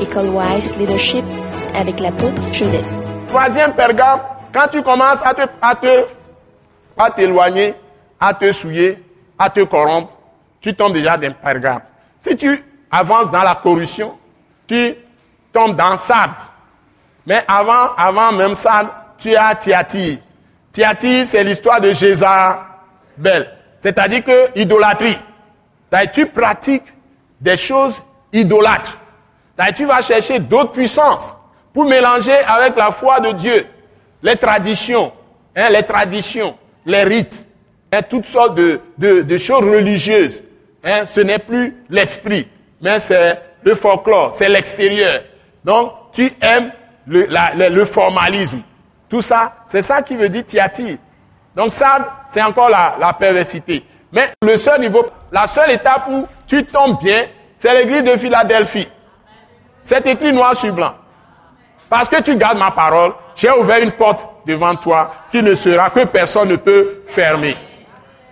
École Wise Leadership avec l'apôtre Joseph. Troisième pergame, quand tu commences à te, à te, à t'éloigner, à te souiller, à te corrompre, tu tombes déjà d'un pergame. Si tu avances dans la corruption, tu tombes dans Sade. Mais avant, avant même Sade, tu as Tiati. Tiati, c'est l'histoire de Jézabel. C'est-à-dire que idolâtrie. Tu pratiques des choses idolâtres. Tu vas chercher d'autres puissances pour mélanger avec la foi de Dieu les traditions, hein, les traditions, les rites, hein, toutes sortes de, choses religieuses. Hein. Ce n'est plus l'esprit, mais c'est le folklore, c'est l'extérieur. Donc, tu aimes le, formalisme. Tout ça, c'est ça qui veut dire tiati. Donc ça, c'est encore la, la perversité. Mais le seul niveau, la seule étape où tu tombes bien, c'est l'église de Philadelphie. C'est écrit noir sur blanc. Parce que tu gardes ma parole, j'ai ouvert une porte devant toi qui ne sera que personne ne peut fermer.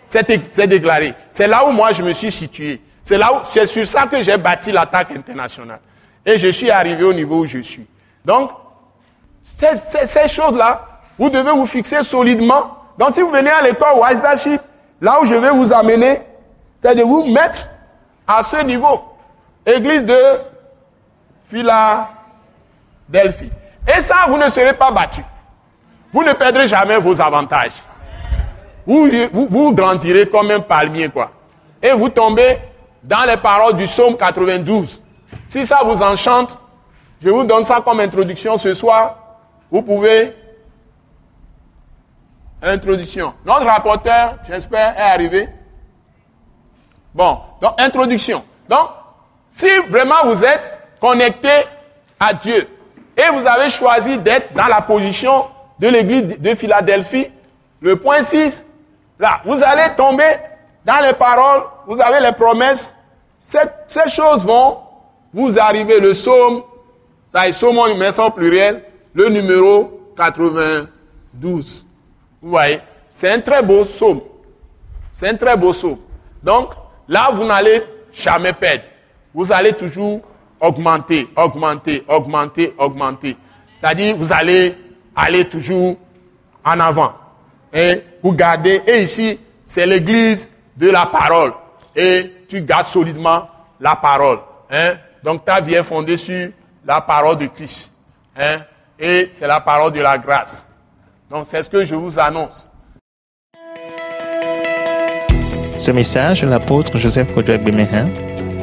C'est déclaré. C'est là où moi je me suis situé. C'est là où, c'est sur ça que j'ai bâti l'attaque internationale. Et je suis arrivé au niveau où je suis. Donc, ces, choses-là, vous devez vous fixer solidement. Donc, si vous venez à l'école Wise là où je vais vous amener, c'est de vous mettre à ce niveau. Église de Philadelphie. Et ça, vous ne serez pas battu. Vous ne perdrez jamais vos avantages. Vous, vous, grandirez comme un palmier, quoi. Et vous tombez dans les paroles du psaume 92. Si ça vous enchante, je vous donne ça comme introduction ce soir. Vous pouvez. Introduction. Notre rapporteur, j'espère, est arrivé. Bon, donc introduction. Donc, si vraiment vous êtes connecté à Dieu et vous avez choisi d'être dans la position de l'église de Philadelphie, le point 6, là, vous allez tomber dans les paroles, vous avez les promesses, ces, choses vont vous arriver. Le psaume, ça est psaume, ça au pluriel, le numéro 92. Vous voyez, c'est un très beau psaume. C'est un très beau psaume. Donc, là, vous n'allez jamais perdre. Vous allez toujours augmenter, augmenter, augmenter, augmenter. C'est-à-dire, vous allez aller toujours en avant. Et vous gardez, et ici, c'est l'église de la parole. Et tu gardes solidement la parole. Hein? Donc ta vie est fondée sur la parole de Christ. Hein? Et c'est la parole de la grâce. Donc c'est ce que je vous annonce. Ce message l'apôtre Joseph Kodouak Bemehin